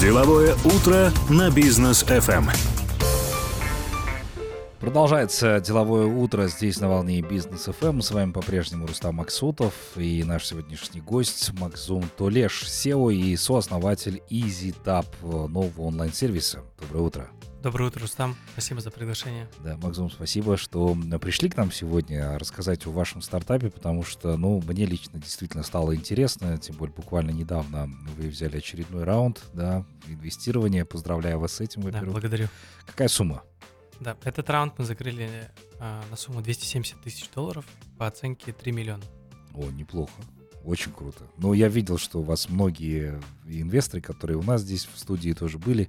Деловое утро на бизнес FM. Продолжается деловое утро здесь на волне бизнес FM. С вами по-прежнему Рустам Максутов и наш сегодняшний гость Макзум Толеш, SEO и сооснователь EasyTap, нового онлайн-сервиса. Доброе утро. Доброе утро, Рустам. Спасибо за приглашение. Да, Максум, спасибо, что пришли к нам сегодня рассказать о вашем стартапе, потому что, ну, мне лично действительно стало интересно, тем более буквально недавно вы взяли очередной раунд, да, инвестирования. Поздравляю вас с этим, во-первых. Да, благодарю. Какая сумма? Да, этот раунд мы закрыли а, на сумму 270 тысяч долларов по оценке 3 миллиона. О, неплохо. Очень круто. Но я видел, что у вас многие инвесторы, которые у нас здесь в студии тоже были,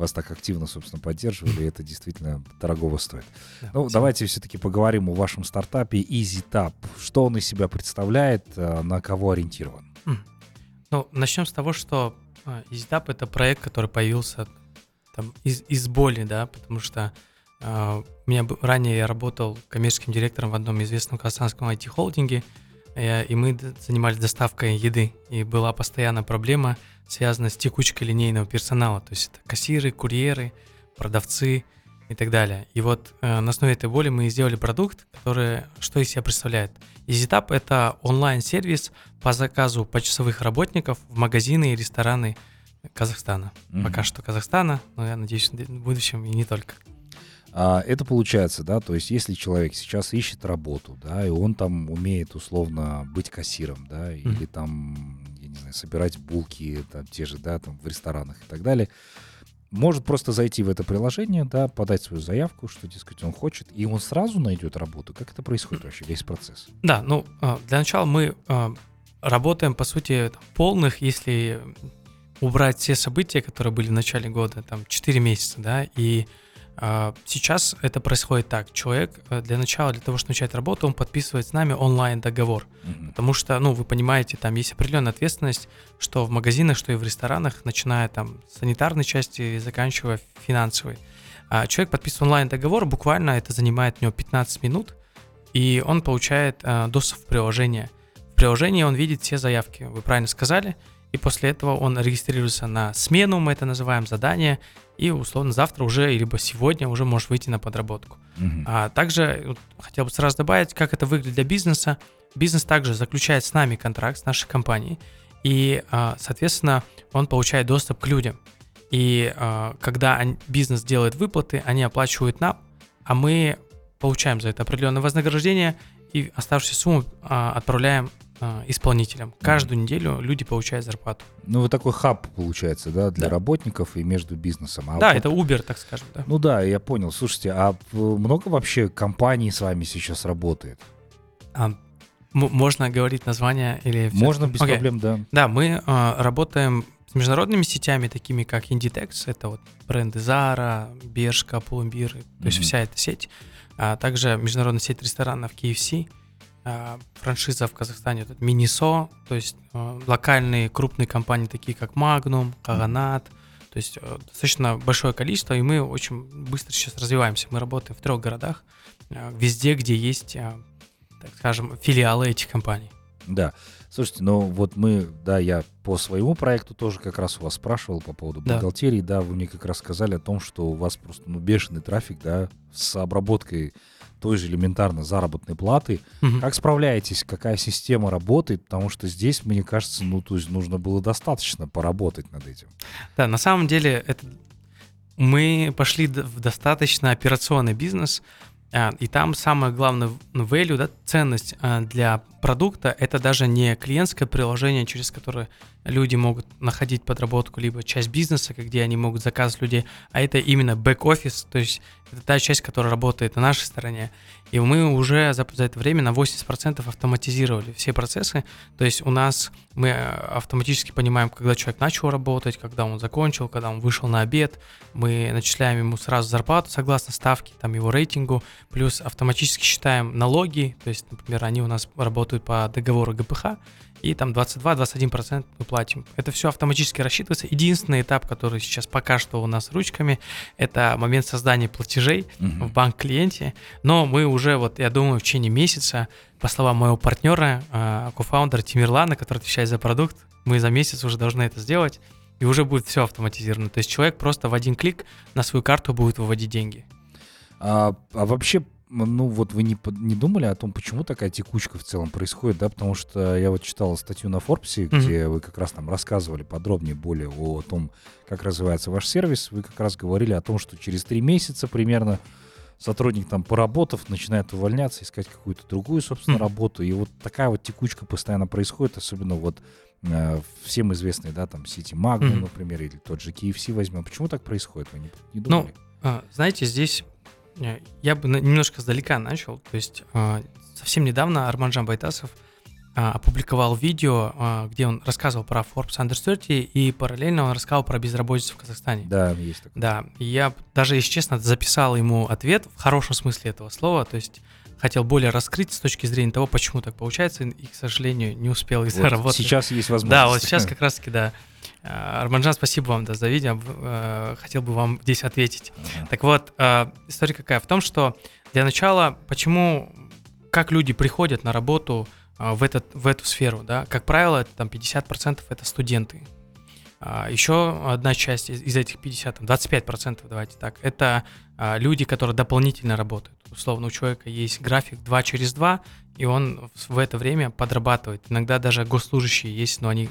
вас так активно, собственно, поддерживали. Это действительно дорогого стоит. Да, ну, давайте все-таки поговорим о вашем стартапе EasyTap. Что он из себя представляет, э, на кого ориентирован? Ну, начнем с того, что э, EasyTap — это проект, который появился там, из, из боли, да, потому что Uh, у меня ранее я работал коммерческим директором в одном известном казахстанском IT-холдинге, Э, и мы занимались доставкой еды, и была постоянная проблема, связанная с текучкой линейного персонала, то есть это кассиры, курьеры, продавцы и так далее. И вот э, на основе этой боли мы сделали продукт, который что из себя представляет. EasyTap — это онлайн-сервис по заказу почасовых работников в магазины и рестораны Казахстана. Mm-hmm. Пока что Казахстана, но я надеюсь, в будущем и не только. А это получается, да, то есть если человек сейчас ищет работу, да, и он там умеет условно быть кассиром, да, mm-hmm. или там, я не знаю, собирать булки, там, те же, да, там в ресторанах и так далее, может просто зайти в это приложение, да, подать свою заявку, что, дескать, он хочет, и он сразу найдет работу. Как это происходит вообще, весь процесс? Да, ну, а, для начала мы а, работаем, по сути, полных, если убрать все события, которые были в начале года, там, 4 месяца, да, и сейчас это происходит так. Человек э, для начала, для того, чтобы начать работу, он подписывает с нами онлайн договор. Mm-hmm. Потому что, ну, вы понимаете, там есть определенная ответственность, что в магазинах, что и в ресторанах, начиная там с санитарной части и заканчивая финансовой. А человек подписывает онлайн договор, буквально это занимает у него 15 минут, и он получает а, доступ в приложение. В приложении он видит все заявки, вы правильно сказали, и после этого он регистрируется на смену, мы это называем задание, и условно завтра уже, либо сегодня уже можешь выйти на подработку. Uh-huh. А также вот, хотел бы сразу добавить, как это выглядит для бизнеса. Бизнес также заключает с нами контракт, с нашей компанией, и, а, соответственно, он получает доступ к людям. И а, когда бизнес делает выплаты, они оплачивают нам, а мы получаем за это определенное вознаграждение и оставшуюся сумму а, отправляем исполнителям. Каждую неделю люди получают зарплату. Ну, вот такой хаб получается, да, для да. работников и между бизнесом. А да, вот... это Uber, так скажем, да. Ну да, я понял. Слушайте, а много вообще компаний с вами сейчас работает? А, можно говорить название или... Можно, без okay. проблем, да. Да, мы а, работаем с международными сетями, такими как Inditex, это вот бренды Zara, Бершка, Pull&Bear, то mm-hmm. есть вся эта сеть. А также международная сеть ресторанов KFC – Э, франшиза в Казахстане, это Минисо, то есть э, локальные крупные компании, такие как Magnum, Каганат, то есть э, достаточно большое количество, и мы очень быстро сейчас развиваемся. Мы работаем в трех городах, везде, где есть, так скажем, филиалы этих компаний. Да. Слушайте, ну вот мы, да, я по своему проекту тоже как раз у вас спрашивал по поводу бухгалтерии, да, да вы мне как раз сказали о том, что у вас просто ну, бешеный трафик, да, с обработкой той же элементарно заработной платы. Угу. Как справляетесь, какая система работает? Потому что здесь, мне кажется, ну, то есть нужно было достаточно поработать над этим. Да, на самом деле это мы пошли в достаточно операционный бизнес, и там самое главное value, да, ценность а, для продукта, это даже не клиентское приложение, через которое люди могут находить подработку, либо часть бизнеса, где они могут заказывать людей, а это именно бэк-офис, то есть это та часть, которая работает на нашей стороне. И мы уже за, за это время на 80% автоматизировали все процессы. То есть у нас мы э, автоматически понимаем, когда человек начал работать, когда он закончил, когда он вышел на обед. Мы начисляем ему сразу зарплату согласно ставке, там его рейтингу. Плюс автоматически считаем налоги. То есть, например, они у нас работают по договору ГПХ и там 22-21% мы платим. Это все автоматически рассчитывается. Единственный этап, который сейчас пока что у нас ручками, это момент создания платежей uh-huh. в банк-клиенте. Но мы уже, вот я думаю, в течение месяца, по словам моего партнера, а, кофаундера Тимирлана, который отвечает за продукт, мы за месяц уже должны это сделать. и уже будет все автоматизировано. То есть человек просто в один клик на свою карту будет выводить деньги. А, а вообще, ну вот вы не, не думали о том, почему такая текучка в целом происходит, да? Потому что я вот читал статью на где mm-hmm. вы как раз там рассказывали подробнее более о том, как развивается ваш сервис. Вы как раз говорили о том, что через три месяца примерно сотрудник там поработав, начинает увольняться, искать какую-то другую, собственно, mm-hmm. работу. И вот такая вот текучка постоянно происходит, особенно вот э, всем известный, да, там, City Magnum, mm-hmm. например, или тот же KFC возьмем. Почему так происходит? Вы не, не ну, думали? Ну, знаете, здесь я бы немножко сдалека начал. То есть э, совсем недавно Арманжан Байтасов э, опубликовал видео, где он рассказывал про Forbes Under 30, и параллельно он рассказал про безработицу в Казахстане. Да, есть такое. Да, и я даже, если честно, записал ему ответ в хорошем смысле этого слова, то есть хотел более раскрыть с точки зрения того, почему так получается, и, к сожалению, не успел из-за вот работы. Сейчас есть возможность. Да, вот сейчас как раз-таки, да. Э, Арманжан, спасибо вам да, за видео. Э, хотел бы вам здесь ответить. Uh-huh. Так вот, э, история какая? В том, что для начала, почему, как люди приходят на работу в, этот, в эту сферу, да, как правило, там 50% это студенты. Еще одна часть из этих 50, там 25%, давайте так, это люди, которые дополнительно работают. Условно, у человека есть график 2 через 2, и он в это время подрабатывает. Иногда даже госслужащие есть, но они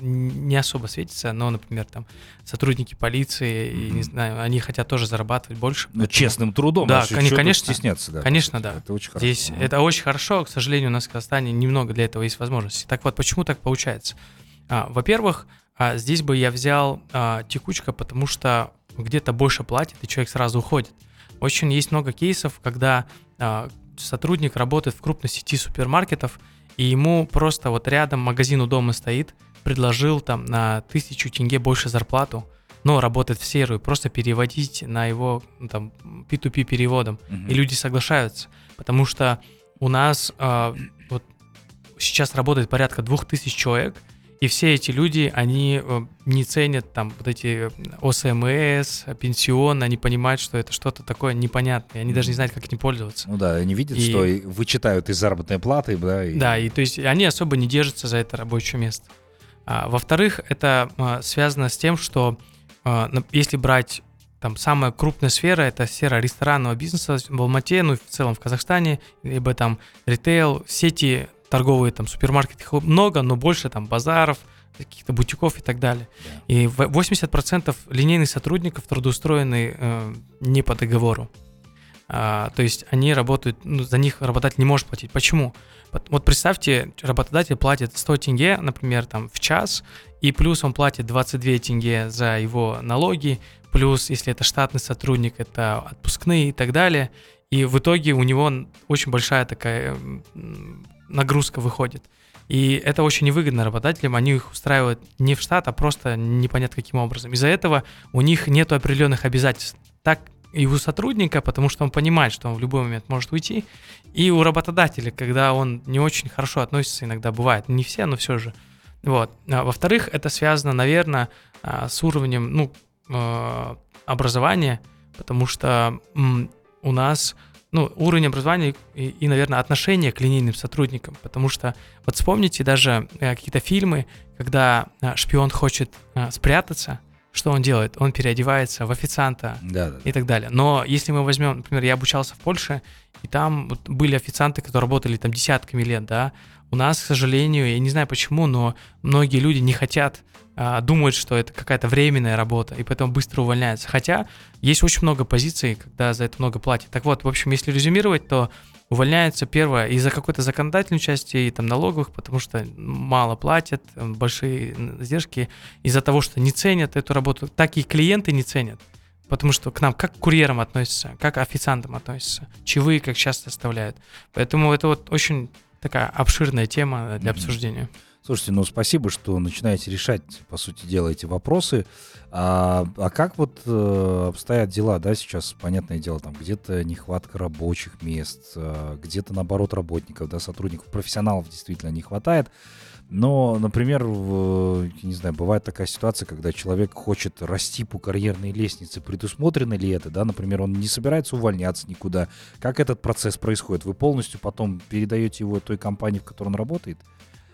не особо светится, но, например, там сотрудники полиции, mm-hmm. и, не знаю, они хотят тоже зарабатывать больше. Ну, честным трудом. Да, а конечно. Стесняться, да. Конечно, да. Это очень хорошо. Здесь это очень хорошо, к сожалению, у нас в Казахстане немного для этого есть возможности. Так вот, почему так получается? А, во-первых, а, здесь бы я взял а, текучка, потому что где-то больше платит, и человек сразу уходит. Очень есть много кейсов, когда а, сотрудник работает в крупной сети супермаркетов, и ему просто вот рядом магазин у дома стоит, предложил там на тысячу тенге больше зарплату, но работает в серую, просто переводить на его ну, там P2P переводом. Uh-huh. И люди соглашаются, потому что у нас э, вот сейчас работает порядка двух тысяч человек, и все эти люди, они э, не ценят там вот эти ОСМС, пенсион, они понимают, что это что-то такое непонятное, они даже не знают, как этим пользоваться. Ну да, они видят, и... что вычитают из заработной платы, да. И... Да, и то есть они особо не держатся за это рабочее место. А, во-вторых, это а, связано с тем, что а, если брать там самая крупная сфера, это сфера ресторанного бизнеса в Алмате, ну в целом в Казахстане, либо там ритейл, сети торговые, там супермаркеты много, но больше там базаров, каких-то бутиков и так далее. Yeah. И 80% линейных сотрудников трудоустроены э, не по договору. А, то есть они работают, ну, за них работодатель не может платить. Почему? Вот представьте, работодатель платит 100 тенге, например, там в час, и плюс он платит 22 тенге за его налоги, плюс, если это штатный сотрудник, это отпускные и так далее. И в итоге у него очень большая такая нагрузка выходит. И это очень невыгодно работодателям, они их устраивают не в штат, а просто непонятно каким образом. Из-за этого у них нет определенных обязательств. Так и у сотрудника, потому что он понимает, что он в любой момент может уйти, и у работодателя, когда он не очень хорошо относится, иногда бывает, не все, но все же. Вот. А, во-вторых, это связано, наверное, а, с уровнем ну, а, образования, потому что у нас ну, уровень образования и, и, наверное, отношение к линейным сотрудникам. Потому что вот вспомните даже э, какие-то фильмы, когда шпион хочет спрятаться, что он делает? Он переодевается в официанта да, да, и так далее. Но если мы возьмем, например, я обучался в Польше, и там вот были официанты, которые работали там десятками лет, да. У нас, к сожалению, я не знаю почему, но многие люди не хотят, думают, что это какая-то временная работа, и поэтому быстро увольняются. Хотя есть очень много позиций, когда за это много платят. Так вот, в общем, если резюмировать, то увольняется первое из-за какой-то законодательной части и там налоговых, потому что мало платят, большие издержки, из-за того, что не ценят эту работу, так и клиенты не ценят. Потому что к нам как к курьерам относятся, как к официантам относятся, чаевые как часто оставляют. Поэтому это вот очень такая обширная тема для обсуждения. Слушайте, ну спасибо, что начинаете решать, по сути дела, эти вопросы. А, а как вот э, обстоят дела, да, сейчас, понятное дело, там где-то нехватка рабочих мест, э, где-то, наоборот, работников, да, сотрудников, профессионалов действительно не хватает. Но, например, в, не знаю, бывает такая ситуация, когда человек хочет расти по карьерной лестнице. Предусмотрено ли это, да? Например, он не собирается увольняться никуда. Как этот процесс происходит? Вы полностью потом передаете его той компании, в которой он работает?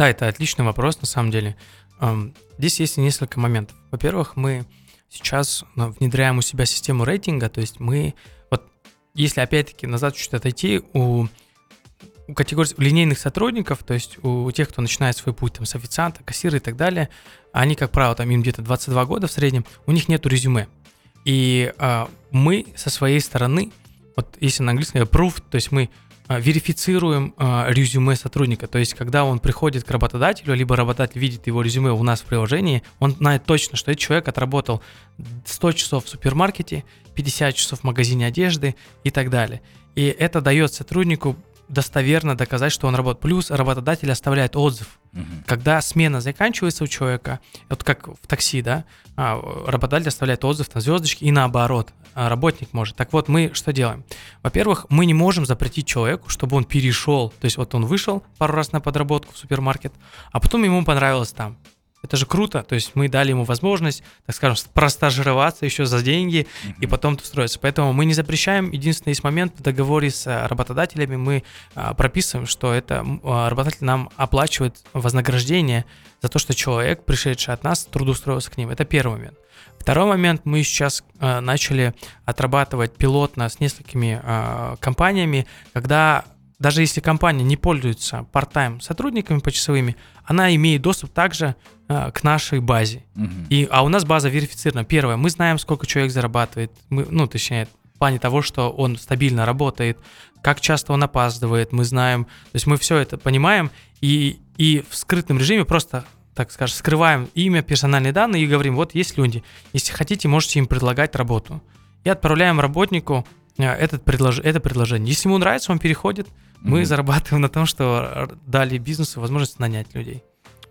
Да, это отличный вопрос, на самом деле. эм, здесь есть несколько моментов. Во-первых, мы сейчас ну, внедряем у себя систему рейтинга, то есть мы, вот если опять-таки назад чуть отойти, у, у категории линейных сотрудников, то есть у тех, кто начинает свой путь там, с официанта, кассира и так далее, они, как правило, там им где-то 22 года в среднем, у них нету резюме. И э, мы со своей стороны, вот если на английском proof, то есть мы верифицируем э, резюме сотрудника. То есть, когда он приходит к работодателю, либо работодатель видит его резюме у нас в приложении, он знает точно, что этот человек отработал 100 часов в супермаркете, 50 часов в магазине одежды и так далее. И это дает сотруднику достоверно доказать, что он работает. Плюс работодатель оставляет отзыв. Угу. Когда смена заканчивается у человека, вот как в такси, да, а, работодатель оставляет отзыв на звездочки и наоборот, а, работник может. Так вот, мы что делаем? Во-первых, мы не можем запретить человеку, чтобы он перешел. То есть вот он вышел пару раз на подработку в супермаркет, а потом ему понравилось там. Это же круто, то есть мы дали ему возможность, так скажем, простажироваться еще за деньги mm-hmm. и потом устроиться. Поэтому мы не запрещаем. Единственный есть момент в договоре с э, работодателями мы а, прописываем, что это а, работодатель нам оплачивает вознаграждение за то, что человек, пришедший от нас, трудоустроился к ним. Это первый момент. Второй момент, мы сейчас а, начали отрабатывать пилотно с несколькими а, компаниями, когда даже если компания не пользуется part-time сотрудниками почасовыми, она имеет доступ также э, к нашей базе. Угу. И, а у нас база верифицирована. Первое, мы знаем, сколько человек зарабатывает, мы, ну, точнее, в плане того, что он стабильно работает, как часто он опаздывает, мы знаем, то есть мы все это понимаем, и, и в скрытом режиме просто так скажем, скрываем имя, персональные данные и говорим, вот есть люди, если хотите, можете им предлагать работу. И отправляем работнику э, этот предлож... это предложение. Если ему нравится, он переходит, мы mm-hmm. зарабатываем на том, что дали бизнесу возможность нанять людей.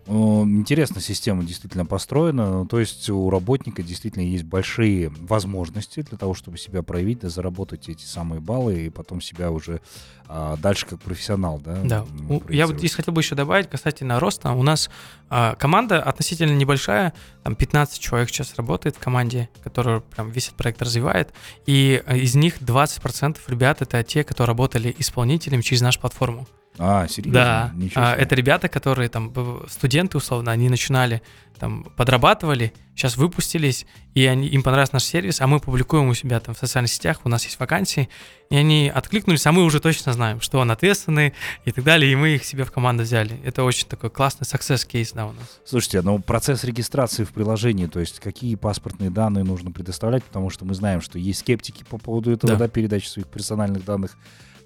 Интересно, система действительно построена. То есть у работника действительно есть большие возможности для того, чтобы себя проявить, да, заработать эти самые баллы и потом себя уже а, дальше как профессионал, да? Да. Я вот здесь хотел бы еще добавить касательно роста. У нас а, команда относительно небольшая, там 15 человек сейчас работает в команде, которая прям весь этот проект развивает, и из них 20% ребят это те, кто работали исполнителем через нашу платформу. А, серьезно? Да. А, это ребята, которые там, студенты, условно, они начинали, там, подрабатывали, сейчас выпустились, и они, им понравился наш сервис, а мы публикуем у себя там в социальных сетях, у нас есть вакансии, и они откликнулись, а мы уже точно знаем, что он ответственный и так далее, и мы их себе в команду взяли. Это очень такой классный success кейс, да, у нас. Слушайте, ну процесс регистрации в приложении, то есть какие паспортные данные нужно предоставлять, потому что мы знаем, что есть скептики по поводу этого, да, да передачи своих персональных данных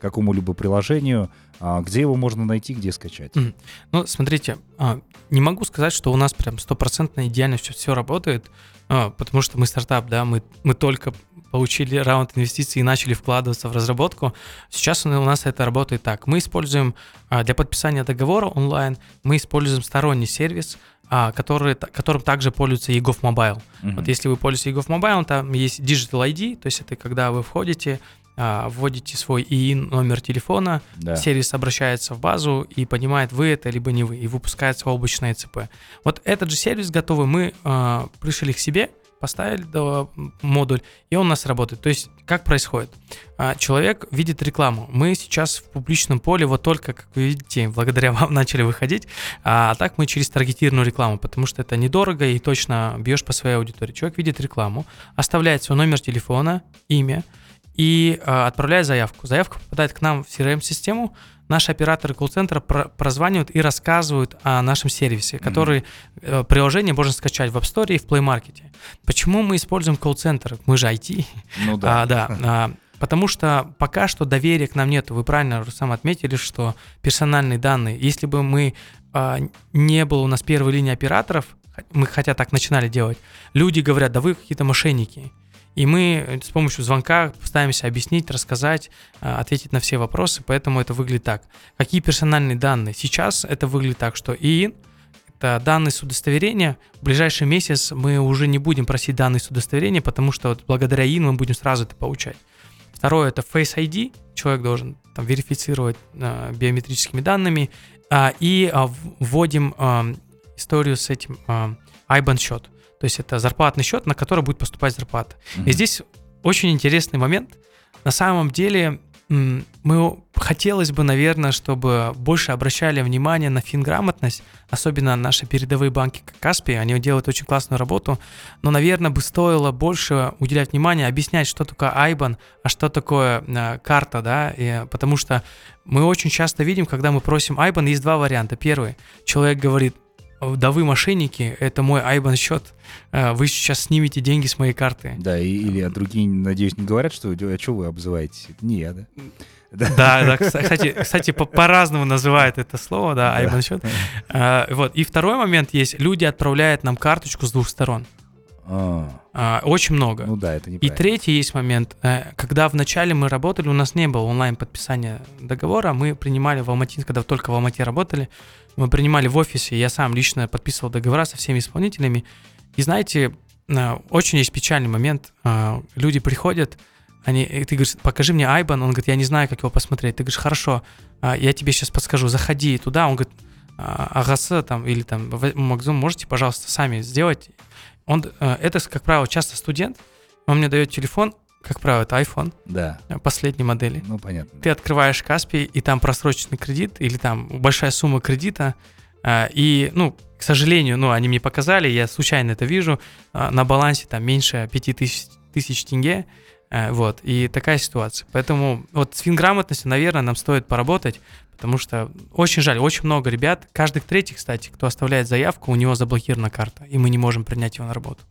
какому-либо приложению. А, где его можно найти, где скачать? Ну, смотрите, а, не могу сказать, что у нас прям стопроцентно идеально все, все работает, а, потому что мы стартап, да, мы, мы только получили раунд инвестиций и начали вкладываться в разработку. Сейчас у нас это работает так. Мы используем для подписания договора онлайн, мы используем сторонний сервис, который, которым также пользуется EGOV Mobile. Uh-huh. Вот если вы пользуетесь EGOV Mobile, там есть Digital ID, то есть это когда вы входите, вводите свой ИИН номер телефона, да. сервис обращается в базу и понимает, вы это либо не вы, и выпускается облачное ЦП. Вот этот же сервис готовый мы э, пришли к себе, поставили да, модуль, и он у нас работает. То есть, как происходит? А, человек видит рекламу. Мы сейчас в публичном поле, вот только, как вы видите, благодаря вам начали выходить, а так мы через таргетированную рекламу, потому что это недорого и точно бьешь по своей аудитории. Человек видит рекламу, оставляет свой номер телефона, имя, и э, отправляет заявку. Заявка попадает к нам в CRM-систему, наши операторы колл-центра про- прозванивают и рассказывают о нашем сервисе, который э, приложение можно скачать в App Store и в Play Market. Почему мы используем колл-центр? Мы же IT. Ну да. А, да. А, потому что пока что доверия к нам нет. Вы правильно сам отметили, что персональные данные, если бы мы а, не было у нас первой линии операторов, мы хотя так начинали делать, люди говорят, да вы какие-то мошенники. И мы с помощью звонка пытаемся объяснить, рассказать, а, ответить на все вопросы, поэтому это выглядит так. Какие персональные данные? Сейчас это выглядит так, что ИИН – это данные с удостоверения. В ближайший месяц мы уже не будем просить данные с удостоверения, потому что вот благодаря ИИН мы будем сразу это получать. Второе – это Face ID. Человек должен там, верифицировать э, биометрическими данными. А, и а, вводим э, историю с этим э, IBAN-счет. То есть это зарплатный счет, на который будет поступать зарплата. Mm-hmm. И здесь очень интересный момент. На самом деле мы хотелось бы, наверное, чтобы больше обращали внимание на финграмотность, особенно наши передовые банки, как Каспи, они делают очень классную работу, но, наверное, бы стоило больше уделять внимание, объяснять, что такое Айбан, а что такое э, карта, да, и, потому что мы очень часто видим, когда мы просим Айбан, есть два варианта. Первый, человек говорит, да вы мошенники, это мой Айбан счет, э, вы сейчас снимете деньги с моей карты. Да, и, или а другие, надеюсь, не говорят, что а что вы обзываетесь? Это не я, да? Да, да, кстати, кстати по-разному называют это слово, да, Айбан счет. А, вот, и второй момент есть, люди отправляют нам карточку с двух сторон. А. А, очень много. Ну да, это не И третий есть момент. Э, когда вначале мы работали, у нас не было онлайн подписания договора, мы принимали в Алмате, когда только в Алмате работали, мы принимали в офисе, я сам лично подписывал договора со всеми исполнителями. И знаете, э, очень есть печальный момент. Э, люди приходят, они, ты говоришь, покажи мне Айбан, он говорит, я не знаю, как его посмотреть. Ты говоришь, хорошо, я тебе сейчас подскажу, заходи туда. Он говорит, Агаса там или там Макзум, можете, пожалуйста, сами сделать. Он, э, это, как правило, часто студент, он мне дает телефон, как правило, это iPhone. Да. Э, последней модели. Ну, понятно. Ты открываешь Каспий, и там просроченный кредит, или там большая сумма кредита, э, и, ну, к сожалению, ну, они мне показали, я случайно это вижу, на балансе там меньше 5000 тысяч тенге, вот, и такая ситуация. Поэтому вот с финграмотностью, наверное, нам стоит поработать, Потому что очень жаль, очень много ребят, каждый третий, кстати, кто оставляет заявку, у него заблокирована карта, и мы не можем принять его на работу.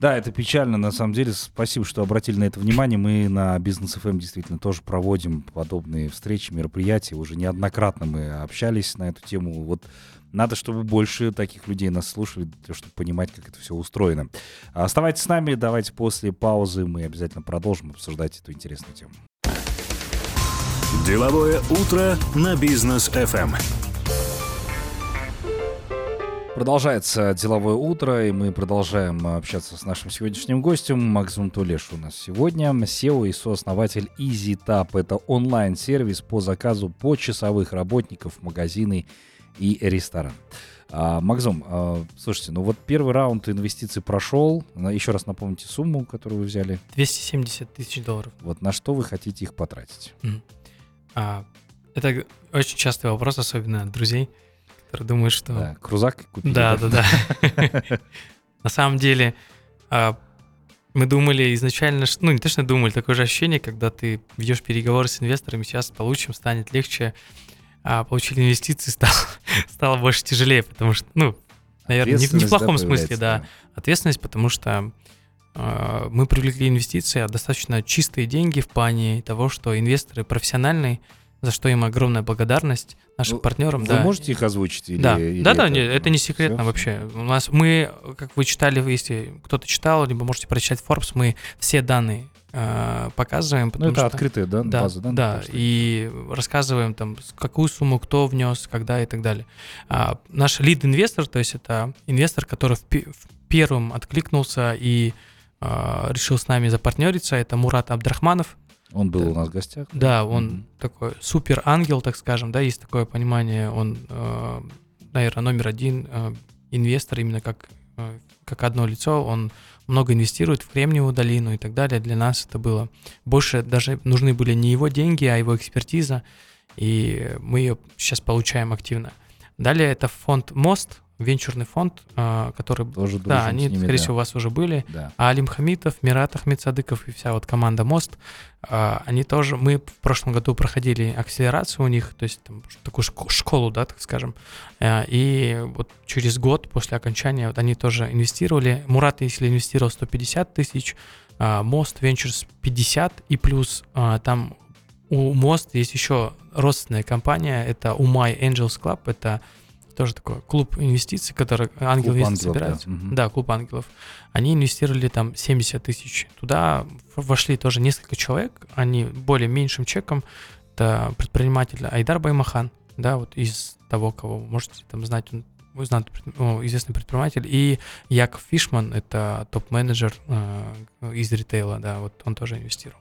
Да, это печально, на самом деле. Спасибо, что обратили на это внимание. Мы на Бизнес ФМ эм действительно тоже проводим подобные встречи, мероприятия. Уже неоднократно мы общались на эту тему. Вот надо, чтобы больше таких людей нас слушали, чтобы понимать, как это все устроено. Оставайтесь с нами, давайте после паузы мы обязательно продолжим обсуждать эту интересную тему. Деловое утро на бизнес FM. Продолжается деловое утро, и мы продолжаем общаться с нашим сегодняшним гостем. Максим Тулеш у нас сегодня. SEO и сооснователь EasyTap. Это онлайн-сервис по заказу почасовых работников, магазины и ресторан. А, Макзум, а, слушайте, ну вот первый раунд инвестиций прошел. Еще раз напомните сумму, которую вы взяли. 270 тысяч долларов. Вот на что вы хотите их потратить? Mm-hmm. А, это очень частый вопрос, особенно от друзей, которые думают, что... Да, крузак купили. Да, да, да. На самом деле, а, мы думали изначально, ну не то, что думали, такое же ощущение, когда ты ведешь переговоры с инвесторами, сейчас получим, станет легче, а получили инвестиции, стало, стало больше тяжелее, потому что, ну, наверное, не, не в плохом да, смысле, да, ответственность, потому что э, мы привлекли инвестиции, а достаточно чистые деньги в плане того, что инвесторы профессиональные, за что им огромная благодарность нашим ну, партнерам. Вы да. можете их озвучить? Или, да, или да, это, да, нет, это не секретно все? вообще. У нас мы, как вы читали, если кто-то читал, либо можете прочитать Forbes, мы все данные э, показываем. Ну, это что, открытая да, да, база данных. Да, и рассказываем там, какую сумму кто внес, когда и так далее. А, наш лид-инвестор, то есть это инвестор, который в, в первым откликнулся и а, решил с нами запартнериться. Это Мурат Абдрахманов. Он был да. у нас в гостях. Да, он mm-hmm. такой супер ангел, так скажем, да, есть такое понимание. Он, э, наверное, номер один э, инвестор именно как э, как одно лицо. Он много инвестирует в Кремниевую долину и так далее. Для нас это было больше даже нужны были не его деньги, а его экспертиза, и мы ее сейчас получаем активно. Далее это фонд Мост, венчурный фонд, а, который... Тоже да, они, ними, скорее да. всего, у вас уже были. Да. А Алим Хамитов, Мират Ахмедсадыков и вся вот команда Мост, а, они тоже... Мы в прошлом году проходили акселерацию у них, то есть там, такую школу, да, так скажем. А, и вот через год после окончания вот они тоже инвестировали. Мурат, если инвестировал 150 тысяч, Мост Ventures 50, и плюс там у Мост есть еще родственная компания, это Умай Angels Club, это тоже такой клуб инвестиций, который ангел инвестиции собирает. Да. Угу. да, клуб ангелов. Они инвестировали там 70 тысяч. Туда вошли тоже несколько человек, они более меньшим чеком. Это предприниматель Айдар Баймахан, да, вот из того, кого можете там знать, он известный предприниматель, и Яков Фишман, это топ-менеджер э, из ритейла, да, вот он тоже инвестировал.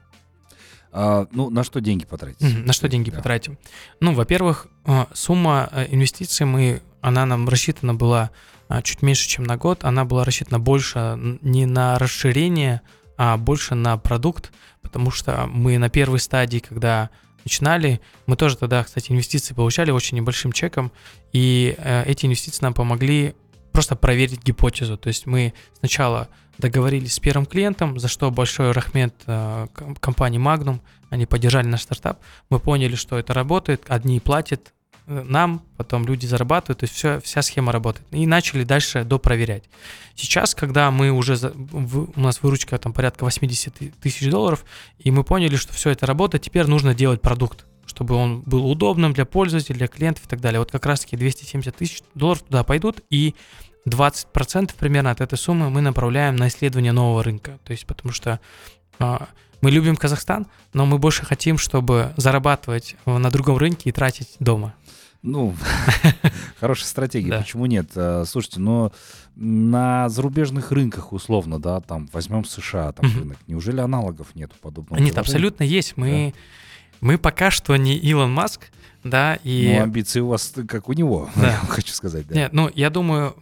А, ну, на что деньги потратить? Mm-hmm. На что деньги да. потратим? Ну, во-первых, э, сумма э, инвестиций мы, она нам рассчитана была э, чуть меньше, чем на год. Она была рассчитана больше не на расширение, а больше на продукт, потому что мы на первой стадии, когда начинали, мы тоже тогда, кстати, инвестиции получали очень небольшим чеком, и э, эти инвестиции нам помогли просто проверить гипотезу. То есть мы сначала договорились с первым клиентом, за что большой рахмет э, компании Magnum, они поддержали наш стартап. Мы поняли, что это работает, одни платят э, нам, потом люди зарабатывают, то есть все, вся схема работает. И начали дальше допроверять. Сейчас, когда мы уже, у нас выручка там порядка 80 тысяч долларов, и мы поняли, что все это работает, теперь нужно делать продукт чтобы он был удобным для пользователей, для клиентов и так далее. Вот как раз-таки 270 тысяч долларов туда пойдут, и 20% примерно от этой суммы мы направляем на исследование нового рынка. То есть потому что а, мы любим Казахстан, но мы больше хотим, чтобы зарабатывать на другом рынке и тратить дома. Ну, хорошая стратегия, почему нет? А, слушайте, но на зарубежных рынках, условно, да, там, возьмем США, там рынок, неужели аналогов нет подобного? Нет, абсолютно есть. Мы, мы пока что не Илон Маск, да, и... Ну, амбиции у вас как у него, да. хочу сказать, да. Нет, ну, я думаю,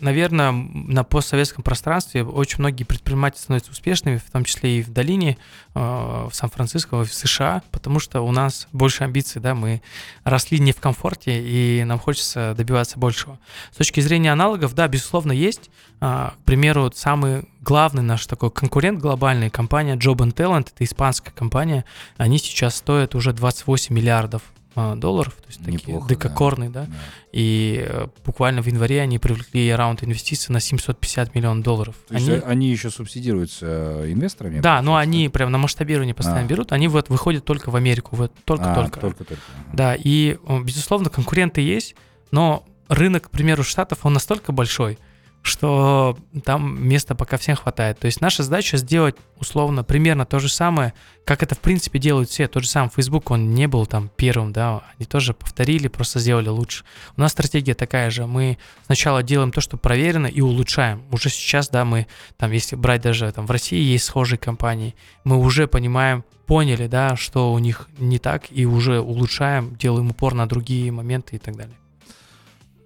наверное, на постсоветском пространстве очень многие предприниматели становятся успешными, в том числе и в долине, э, в Сан-Франциско, в США, потому что у нас больше амбиций, да, мы росли не в комфорте, и нам хочется добиваться большего. С точки зрения аналогов, да, безусловно, есть. К примеру, самый главный наш такой конкурент глобальный, компания Job and Talent, это испанская компания, они сейчас стоят уже 28 миллиардов а, долларов, то есть Неплохо, такие декакорные, да. да. И э, буквально в январе они привлекли раунд инвестиций на 750 миллионов долларов. То они, есть они еще субсидируются э, инвесторами? Да, но они прям на масштабирование постоянно а. берут. Они вот выходят только в Америку, вот только-только. А, только-только. Да, и, безусловно, конкуренты есть, но рынок, к примеру, Штатов, он настолько большой, что там места пока всем хватает. То есть наша задача сделать условно примерно то же самое, как это в принципе делают все. Тот же самый Facebook, он не был там первым, да, они тоже повторили, просто сделали лучше. У нас стратегия такая же. Мы сначала делаем то, что проверено, и улучшаем. Уже сейчас, да, мы там, если брать даже там в России есть схожие компании, мы уже понимаем, поняли, да, что у них не так, и уже улучшаем, делаем упор на другие моменты и так далее.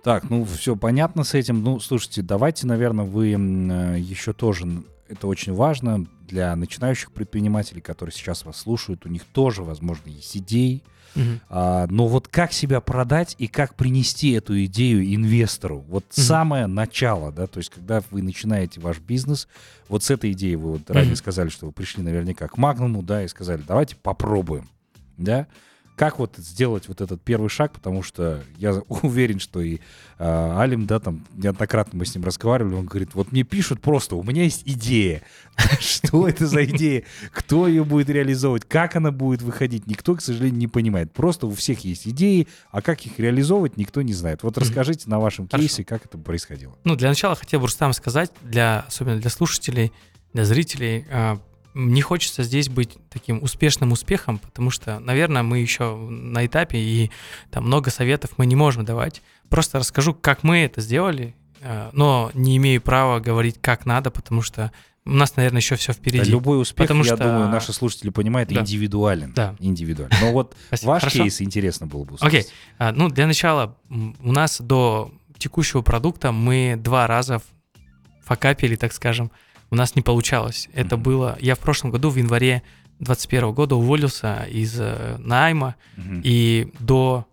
Так, ну все понятно с этим. Ну, слушайте, давайте, наверное, вы э, еще тоже, это очень важно для начинающих предпринимателей, которые сейчас вас слушают, у них тоже, возможно, есть идеи. Uh-huh. А, но вот как себя продать и как принести эту идею инвестору? Вот uh-huh. самое начало, да, то есть когда вы начинаете ваш бизнес, вот с этой идеей вы вот uh-huh. ранее сказали, что вы пришли наверняка к Магнуму, да, и сказали, давайте попробуем, да. Как вот сделать вот этот первый шаг, потому что я уверен, что и э, Алим, да, там неоднократно мы с ним разговаривали, он говорит, вот мне пишут просто, у меня есть идея. Что это за идея? Кто ее будет реализовывать? Как она будет выходить? Никто, к сожалению, не понимает. Просто у всех есть идеи, а как их реализовывать, никто не знает. Вот расскажите на вашем кейсе, как это происходило. Ну, для начала хотел бы Рустам сказать, для, особенно для слушателей, для зрителей, а, не хочется здесь быть таким успешным успехом, потому что, наверное, мы еще на этапе, и там много советов мы не можем давать. Просто расскажу, как мы это сделали, э, но не имею права говорить, как надо, потому что у нас, наверное, еще все впереди. Да, любой успех, потому я что... думаю, наши слушатели понимают, да. индивидуален. Да. Индивидуален. Но вот ваш Хорошо. кейс интересно было бы услышать. Окей. Okay. Ну, для начала, у нас до текущего продукта мы два раза факапили, так скажем, у нас не получалось. Это mm-hmm. было... Я в прошлом году, в январе 2021 года уволился из э, найма, mm-hmm. и до,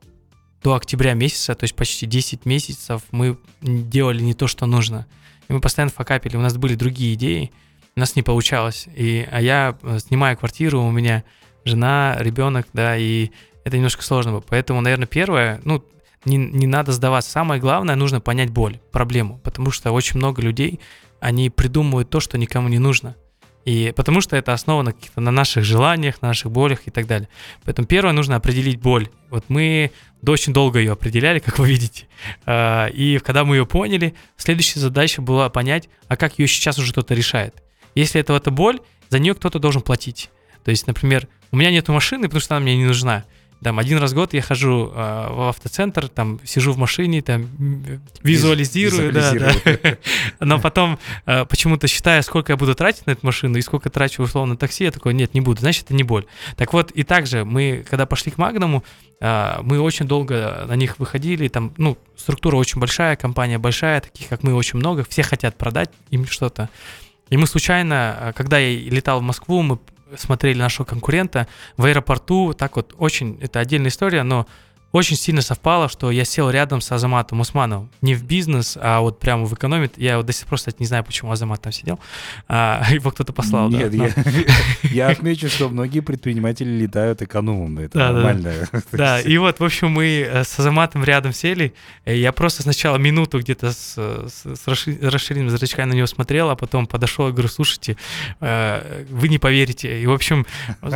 до октября месяца, то есть почти 10 месяцев, мы делали не то, что нужно. И мы постоянно факапили, у нас были другие идеи, у нас не получалось. И, а я э, снимаю квартиру, у меня жена, ребенок, да, и это немножко сложно было. Поэтому, наверное, первое, ну, не, не надо сдаваться. Самое главное, нужно понять боль, проблему, потому что очень много людей они придумывают то, что никому не нужно. И потому что это основано на наших желаниях, на наших болях и так далее. Поэтому первое нужно определить боль. Вот мы очень долго ее определяли, как вы видите. А, и когда мы ее поняли, следующая задача была понять, а как ее сейчас уже кто-то решает. Если это, это боль, за нее кто-то должен платить. То есть, например, у меня нет машины, потому что она мне не нужна. Там один раз в год я хожу э, в автоцентр, там сижу в машине, там визуализирую, да, да. Но потом э, почему-то считаю, сколько я буду тратить на эту машину и сколько трачу условно на такси, я такой, нет, не буду, значит, это не боль. Так вот, и также мы, когда пошли к Магнуму, э, мы очень долго на них выходили, там, ну, структура очень большая, компания большая, таких как мы очень много, все хотят продать им что-то. И мы случайно, когда я летал в Москву, мы смотрели нашего конкурента. В аэропорту, так вот очень, это отдельная история, но очень сильно совпало, что я сел рядом с Азаматом Усмановым. Не в бизнес, а вот прямо в экономит. Я вот до сих пор, кстати, не знаю, почему Азамат там сидел. А, его кто-то послал. Нет, да, я, я отмечу, что многие предприниматели летают экономом. Это Да, да, да. нормально. Да, и вот, в общем, мы э, с Азаматом рядом сели. и Я просто сначала минуту где-то с, с, с расши- расширенными зрачками на него смотрел, а потом подошел и говорю, слушайте, э, вы не поверите. И, в общем,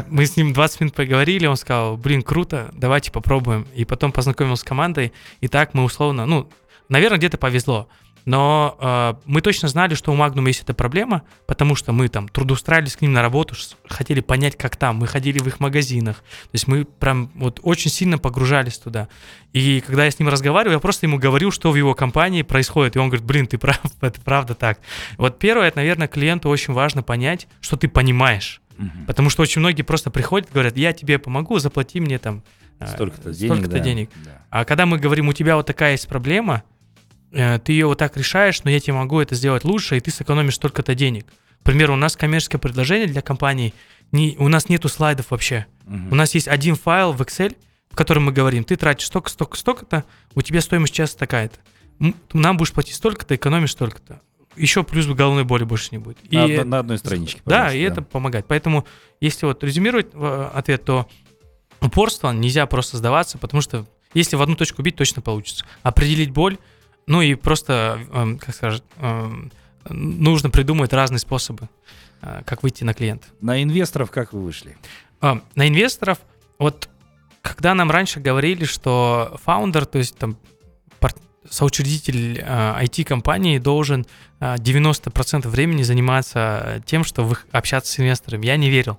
мы с ним 20 минут поговорили, он сказал, блин, круто, давайте попробуем. И потом познакомился с командой, и так мы условно, ну, наверное, где-то повезло. Но э, мы точно знали, что у Magnum есть эта проблема, потому что мы там трудоустраивались к ним на работу, хотели понять, как там. Мы ходили в их магазинах. То есть мы прям вот очень сильно погружались туда. И когда я с ним разговаривал, я просто ему говорил, что в его компании происходит. И он говорит, блин, ты прав, это правда так. Вот первое, это, наверное, клиенту очень важно понять, что ты понимаешь. Мгм. Потому что очень многие просто приходят говорят, я тебе помогу, заплати мне там Столько-то денег. столько-то да. денег. Да. А когда мы говорим, у тебя вот такая есть проблема, э, ты ее вот так решаешь, но я тебе могу это сделать лучше, и ты сэкономишь столько-то денег. К примеру, у нас коммерческое предложение для компании, не, у нас нету слайдов вообще. Мгм. У нас есть один файл в Excel, в котором мы говорим, ты тратишь столько, столько, столько-то, у тебя стоимость часа такая-то. Нам будешь платить столько-то, экономишь столько-то. Еще плюс головной боли больше не будет. На, И- на- на одной страничке. да, и это помогает. Поэтому, если вот резюмировать э, ответ, то упорство нельзя просто сдаваться, потому что если в одну точку бить, точно получится. Определить боль, ну и просто, эм, как скажет, эм, нужно придумать разные способы, э, как выйти на клиента. На инвесторов как вы вышли? А, на инвесторов, вот когда нам раньше говорили, что фаундер, то есть там соучредитель э, IT-компании должен э, 90% времени заниматься тем, что вы- общаться с инвесторами, я не верил.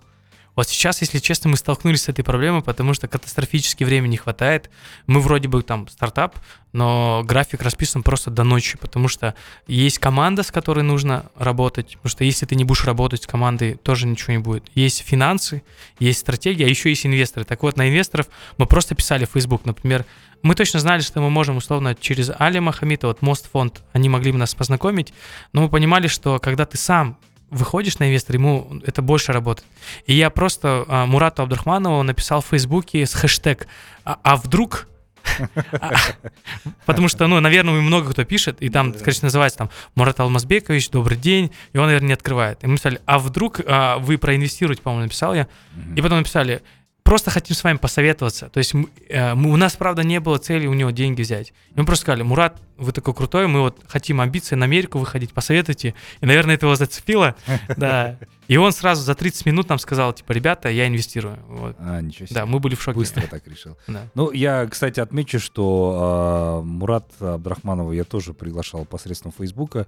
Вот сейчас, если честно, мы столкнулись с этой проблемой, потому что катастрофически времени не хватает. Мы вроде бы там стартап, но график расписан просто до ночи, потому что есть команда, с которой нужно работать, потому что если ты не будешь работать с командой, тоже ничего не будет. Есть финансы, есть стратегия, а еще есть инвесторы. Так вот, на инвесторов мы просто писали в Facebook, например, мы точно знали, что мы можем условно через Али Махамита, вот Мост фонд, они могли бы нас познакомить, но мы понимали, что когда ты сам выходишь на инвестора, ему это больше работает. И я просто а, Мурату Абдрахманову написал в Фейсбуке с хэштег «А, а вдруг...» Потому что, ну, наверное, много кто пишет, и там, конечно, называется там Мурат Алмазбекович, добрый день, и он, наверное, не открывает. И мы написали, а вдруг а, вы проинвестируете, по-моему, написал я, и потом написали, просто хотим с вами посоветоваться. То есть э, мы- у нас, правда, не было цели у него деньги взять. И мы просто сказали, Мурат, вы такой крутой, мы вот хотим амбиции на Америку выходить, посоветуйте. И, наверное, это его зацепило. Да. И он сразу за 30 минут нам сказал, типа, ребята, я инвестирую. Вот. А, ничего себе. Да, мы были в шоке. Быстро так решил. Да. Ну, я, кстати, отмечу, что э, Мурат Абдрахманова я тоже приглашал посредством Фейсбука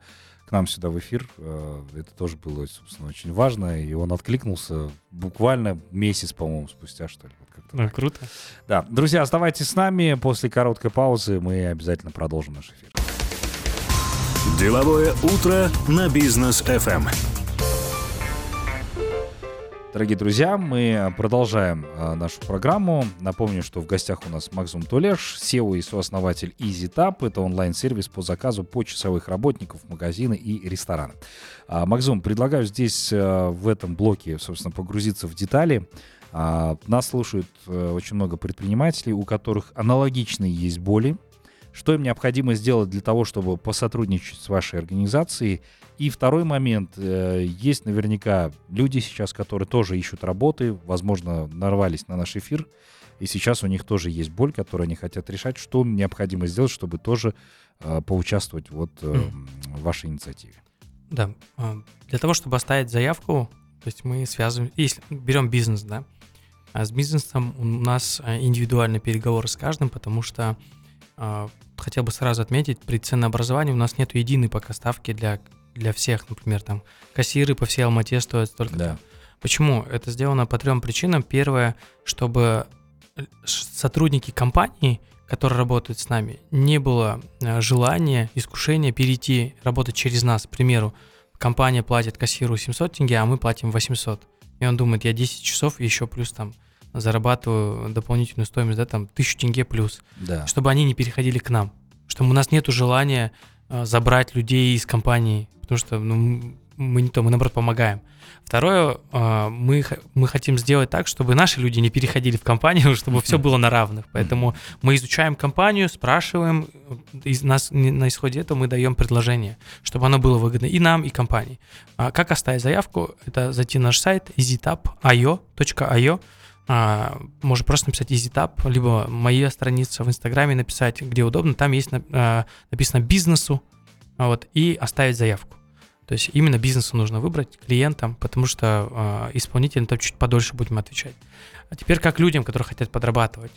к нам сюда в эфир. Э, это тоже было, собственно, очень важно. И он откликнулся буквально месяц, по-моему, спустя, что ли. Вот как-то Ну, так. круто. Да, друзья, оставайтесь с нами. После короткой паузы мы обязательно продолжим наш эфир. Деловое утро на бизнес FM. Дорогие друзья, мы продолжаем э, нашу программу. Напомню, что в гостях у нас Максум Тулеш, SEO и сооснователь EasyTap. Это онлайн-сервис по заказу почасовых работников, магазины и рестораны. А, Максум, предлагаю здесь э, в этом блоке, собственно, погрузиться в детали. А, Нас слушают э, очень много предпринимателей, у которых аналогичные есть боли. Что им необходимо сделать для того, чтобы посотрудничать с вашей организацией? И второй момент. э, Есть наверняка люди сейчас, которые тоже ищут работы, возможно, нарвались на наш эфир, и сейчас у них тоже есть боль, которую они хотят решать. Что им необходимо сделать, чтобы тоже э, поучаствовать вот э, в вашей инициативе? Да. а, Для того, чтобы оставить заявку, то есть мы связываем, если берем бизнес, да, а с бизнесом у нас индивидуальные переговоры с каждым, потому что а, хотел бы сразу отметить, при ценообразовании у нас нет единой пока ставки для, для всех, например, там кассиры по всей Алмате стоят столько Да. Почему? Это сделано по трем причинам. Первое, чтобы э, сотрудники компании, которые работают с нами, не было э, желания, искушения перейти работать через нас. К примеру, компания платит кассиру 700 тенге, а мы платим 800. И он думает, я 10 часов и еще плюс там зарабатываю дополнительную стоимость, да, там 1000 тенге плюс Да. чтобы они не переходили к нам. Чтобы у нас нет желания э, забрать людей из компании. Потому что ну, мы не то, мы наоборот помогаем. Второе, а, мы, мы хотим сделать так, чтобы наши люди не переходили в компанию, чтобы все было на равных. Поэтому мы изучаем компанию, спрашиваем, из нас, на исходе этого мы даем предложение, чтобы оно было выгодно и нам, и компании. А как оставить заявку? Это зайти на наш сайт easytap.io, а, просто написать EasyTap, либо моя страница в Инстаграме написать, где удобно. Там есть а, написано бизнесу, вот, и оставить заявку. То есть именно бизнесу нужно выбрать, клиентам, потому что э, исполнителям там чуть подольше будем отвечать. А теперь как людям, которые хотят подрабатывать.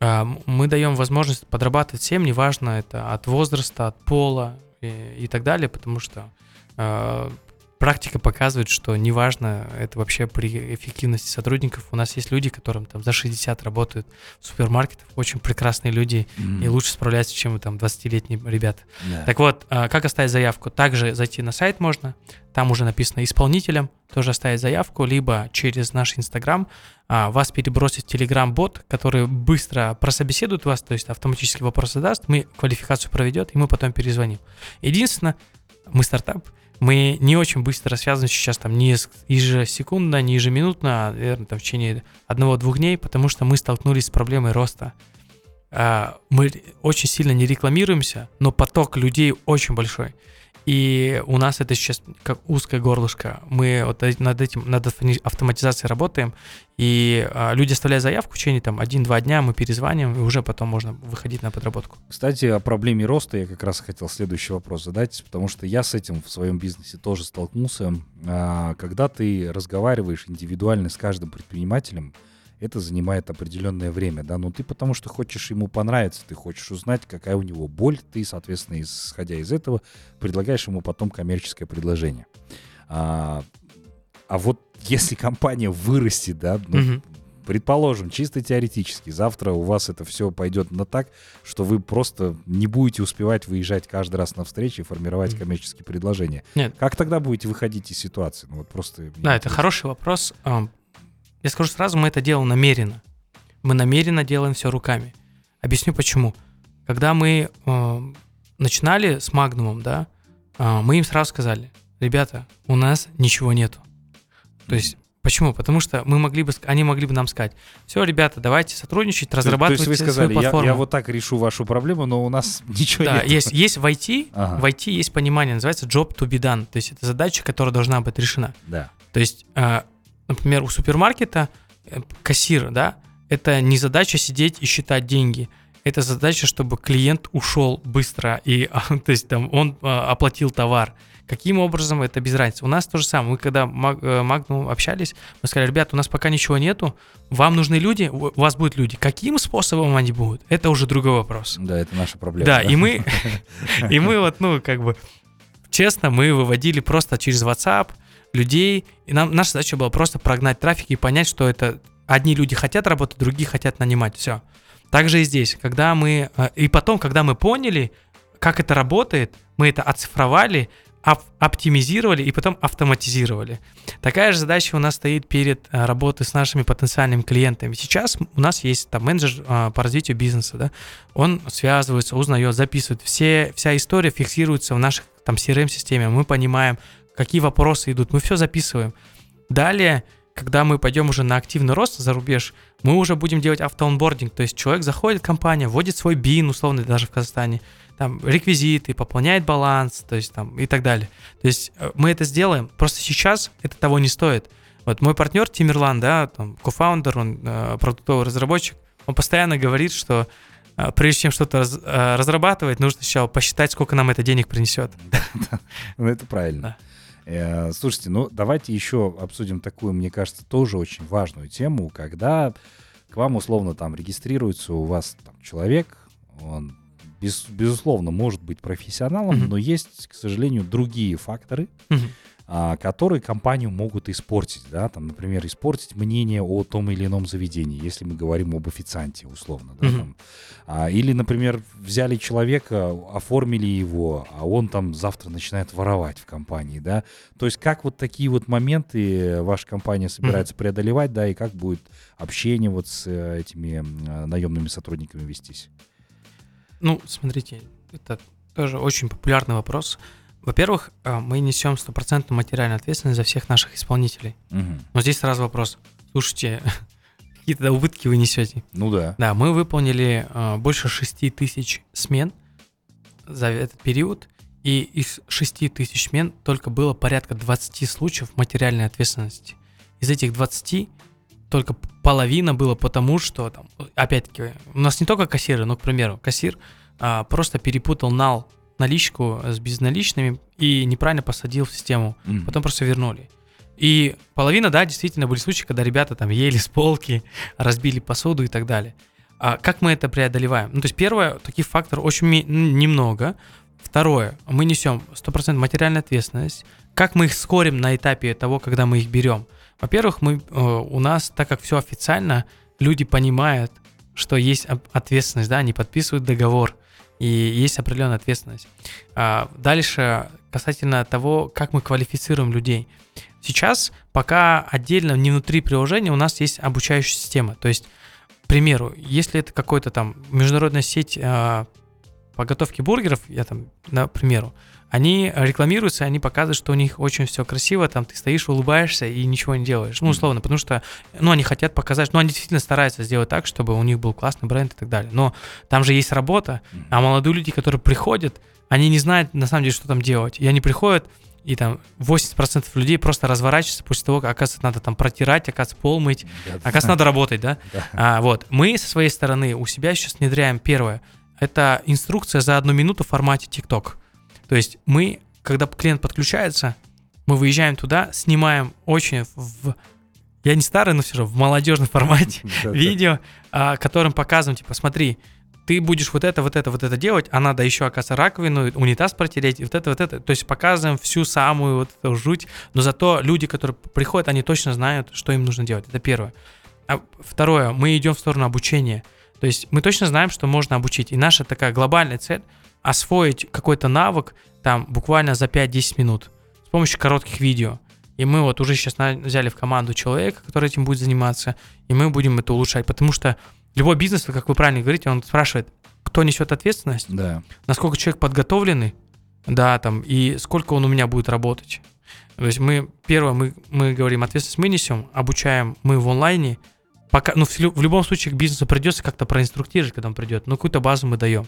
Э, мы даем возможность подрабатывать всем, неважно это от возраста, от пола и, и так далее, потому что э, практика показывает, что неважно, это вообще при эффективности сотрудников. У нас есть люди, которым там за 60 работают в супермаркетах, очень прекрасные люди mm-hmm. и лучше справляются, чем там 20-летние ребята. Yeah. Так вот, а, как оставить заявку? Также зайти на сайт можно, там уже написано исполнителям, тоже оставить заявку, либо через наш Инстаграм а, вас перебросит Телеграм-бот, который быстро прособеседует вас, то есть автоматически вопрос задаст, мы квалификацию проведет, и мы потом перезвоним. Единственное, мы стартап, мы не очень быстро связаны сейчас там не ежесекундно, не ежеминутно, а, наверное, там в течение одного-двух дней, потому что мы столкнулись с проблемой роста. А, мы очень сильно не рекламируемся, но поток людей очень большой. И у нас это сейчас как узкое горлышко. Мы вот над этим, над автоматизацией работаем, и а, люди оставляют заявку в течение там один-два дня, мы перезваниваем, и уже потом можно выходить на подработку. Кстати, о проблеме роста я как раз хотел следующий вопрос задать, потому что я с этим в своем бизнесе тоже столкнулся. А, когда ты разговариваешь индивидуально с каждым предпринимателем, это занимает определенное время, да, но ты потому что хочешь ему понравиться, ты хочешь узнать, какая у него боль, ты, соответственно, исходя из этого, предлагаешь ему потом коммерческое предложение. А, а вот если компания вырастет, да, ну, угу. предположим, чисто теоретически, завтра у вас это все пойдет на так, что вы просто не будете успевать выезжать каждый раз на встречи и формировать угу. коммерческие предложения. Нет. Как тогда будете выходить из ситуации? Ну вот просто. Да, это хороший вопрос. Я скажу сразу, мы это делаем намеренно. Мы намеренно делаем все руками. Объясню почему. Когда мы э, начинали с Магнумом, да, э, мы им сразу сказали, ребята, у нас ничего нету. То есть Почему? Потому что мы могли бы, они могли бы нам сказать, все, ребята, давайте сотрудничать, разрабатывать То есть вы сказали, я, я вот так решу вашу проблему, но у нас ничего да, нет. Есть, есть в IT, ага. в IT есть понимание, называется job to be done, то есть это задача, которая должна быть решена. Да. То есть э, например, у супермаркета э, кассир, да, это не задача сидеть и считать деньги. Это задача, чтобы клиент ушел быстро и, то есть там он а, оплатил товар. Каким образом это без разницы? У нас то же самое. Мы когда Магнум э, общались, мы сказали, ребята, у нас пока ничего нету, вам нужны люди, у вас будут люди. Каким способом они будут? Это уже другой вопрос. Да, это наша проблема. Да, да? и мы, и мы вот, ну, как бы, честно, мы выводили просто через WhatsApp, людей. И нам, наша задача была просто прогнать трафик и понять, что это одни люди хотят работать, другие хотят нанимать. Все. Также и здесь, когда мы... Э, и потом, когда мы поняли, как это работает, мы это оцифровали, оптимизировали и потом автоматизировали. Такая же задача у нас стоит перед э, работой с нашими потенциальными клиентами. Сейчас у нас есть там менеджер э, по развитию бизнеса, да, он связывается, узнает, записывает. Все, вся история фиксируется в наших там CRM-системе, мы понимаем, какие вопросы идут, мы все записываем. Далее, когда мы пойдем уже на активный рост за рубеж, мы уже будем делать автоонбординг, то есть человек заходит в компанию, вводит свой бин, условно, даже в Казахстане, там, реквизиты, пополняет баланс, то есть там, и так далее. То есть э, мы это сделаем, просто сейчас это того не стоит. Вот мой партнер Тимирлан, да, там, кофаундер, он э, продуктовый разработчик, он постоянно говорит, что э, прежде чем что-то раз, э, разрабатывать, нужно сначала посчитать, сколько нам это денег принесет. Ну, это правильно. Э, слушайте, ну давайте еще обсудим такую, мне кажется, тоже очень важную тему, когда к вам условно там регистрируется у вас там, человек, он без, безусловно может быть профессионалом, mm-hmm. но есть, к сожалению, другие факторы, mm-hmm которые компанию могут испортить, да, там, например, испортить мнение о том или ином заведении, если мы говорим об официанте, условно, да, mm-hmm. там. А, или, например, взяли человека, оформили его, а он там завтра начинает воровать в компании, да, то есть как вот такие вот моменты ваша компания собирается mm-hmm. преодолевать, да, и как будет общение вот с э, этими наемными сотрудниками вестись? Ну, смотрите, это тоже очень популярный вопрос. Во-первых, э, мы несем стопроцентную материальную ответственность за всех наших исполнителей. Мгм. Но здесь сразу вопрос. Слушайте, какие-то убытки вы несете. Ну да. Да, мы выполнили э, больше 6 тысяч смен за этот период, и из 6 тысяч смен только было порядка 20 случаев материальной ответственности. Из этих 20 только половина было потому, что, там, опять-таки, у нас не только кассиры, но, к примеру, кассир а, просто перепутал нал наличку с безналичными и неправильно посадил в систему, Мгм. потом просто вернули. И половина, да, действительно были случаи, когда ребята там ели с полки, разбили посуду и так далее. А как мы это преодолеваем? Ну, то есть первое, таких факторов очень немного. Второе, мы несем 100% материальную ответственность. Как мы их скорим на этапе того, когда мы их берем? Во-первых, мы, э, у нас, так как все официально, люди понимают, что есть ответственность, да, они подписывают договор, и есть определенная ответственность. А, дальше, касательно того, как мы квалифицируем людей. Сейчас пока отдельно, не внутри приложения, у нас есть обучающая система. То есть, к примеру, если это какой-то там международная сеть а, по готовке бургеров, я там, примеру, они рекламируются, они показывают, что у них очень все красиво, там ты стоишь, улыбаешься и ничего не делаешь. Ну, условно, потому что, ну, они хотят показать, ну, они действительно стараются сделать так, чтобы у них был классный бренд и так далее. Но там же есть работа, а молодые люди, которые приходят, они не знают, на самом деле, что там делать. И они приходят, и там 80% людей просто разворачиваются после того, как, оказывается, надо там протирать, оказывается, пол мыть, Да. оказывается, надо работать, да? Да. А, вот. Мы со своей стороны у себя сейчас внедряем первое. Это инструкция за одну минуту в формате TikTok. То есть мы, когда клиент подключается, мы выезжаем туда, снимаем очень в... Я не старый, но все же в молодежном формате видео, а, которым показываем, типа, смотри, ты будешь вот это, вот это, вот это делать, а надо еще, оказывается, раковину, унитаз протереть, и вот это, вот это. То есть показываем всю самую вот эту жуть, но зато люди, которые приходят, они точно знают, что им нужно делать. Это первое. А второе, мы идем в сторону обучения. То есть мы точно знаем, что можно обучить. И наша такая глобальная цель — освоить какой-то навык там буквально за 5-10 минут с помощью коротких видео. И мы вот уже сейчас взяли в команду человека, который этим будет заниматься, и мы будем это улучшать. Потому что любой бизнес, как вы правильно говорите, он спрашивает, кто несет ответственность, Да. насколько человек подготовленный, да, там, и сколько он у меня будет работать. То есть мы, первое, мы, мы говорим, ответственность мы несем, обучаем мы в онлайне, пока, ну, в, в любом случае к бизнесу придется как-то проинструктировать, когда он придет, но какую-то базу мы даем.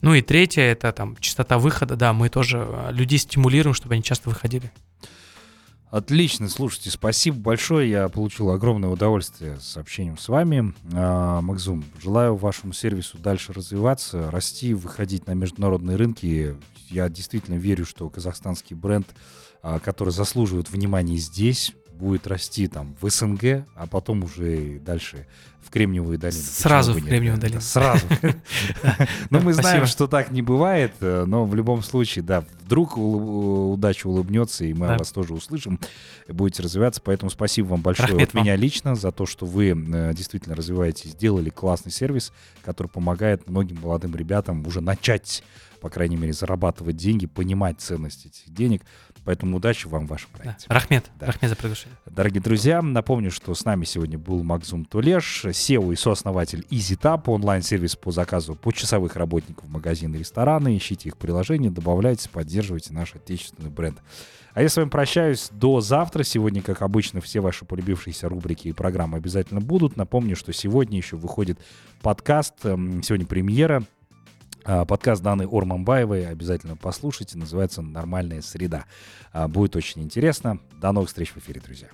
Ну и третье, это там частота выхода, да, мы тоже э, людей стимулируем, чтобы они часто выходили. Отлично, слушайте, спасибо большое. Я получил огромное удовольствие с общением с вами. А, Макзум, желаю вашему сервису дальше развиваться, расти, выходить на международные рынки. Я действительно верю, что казахстанский бренд, а, который заслуживает внимания здесь, будет расти там в СНГ, а потом уже и дальше в Кремниевую долину. Сразу Почему в? Кремниевую долину. Сразу. Но мы знаем, что так не бывает, э, но в любом случае, да, вдруг удача улыбнется, и мы вас тоже услышим, будете развиваться. Поэтому спасибо вам большое от меня лично за то, что вы э, действительно развиваетесь, сделали классный сервис, который помогает многим молодым ребятам уже начать, по крайней мере, зарабатывать деньги, понимать ценность этих денег. Поэтому удачи вам в вашем Да. проекте. Рахмет, Да. Рахмет за приглашение. Дорогие друзья, напомню, что с нами сегодня был Макзум Тулеш, SEO и сооснователь EasyTap, онлайн-сервис по заказу почасовых работников магазина и ресторана. Ищите их приложение, добавляйте, поддерживайте наш отечественный бренд. А я с вами прощаюсь до завтра. Сегодня, как обычно, все ваши полюбившиеся рубрики и программы обязательно будут. Напомню, что сегодня еще выходит подкаст, эм, сегодня премьера. А, Подкаст данный Ор Мамбаевой. Обязательно послушайте. Называется «Нормальная среда». А, Будет очень интересно. До новых встреч в эфире, друзья.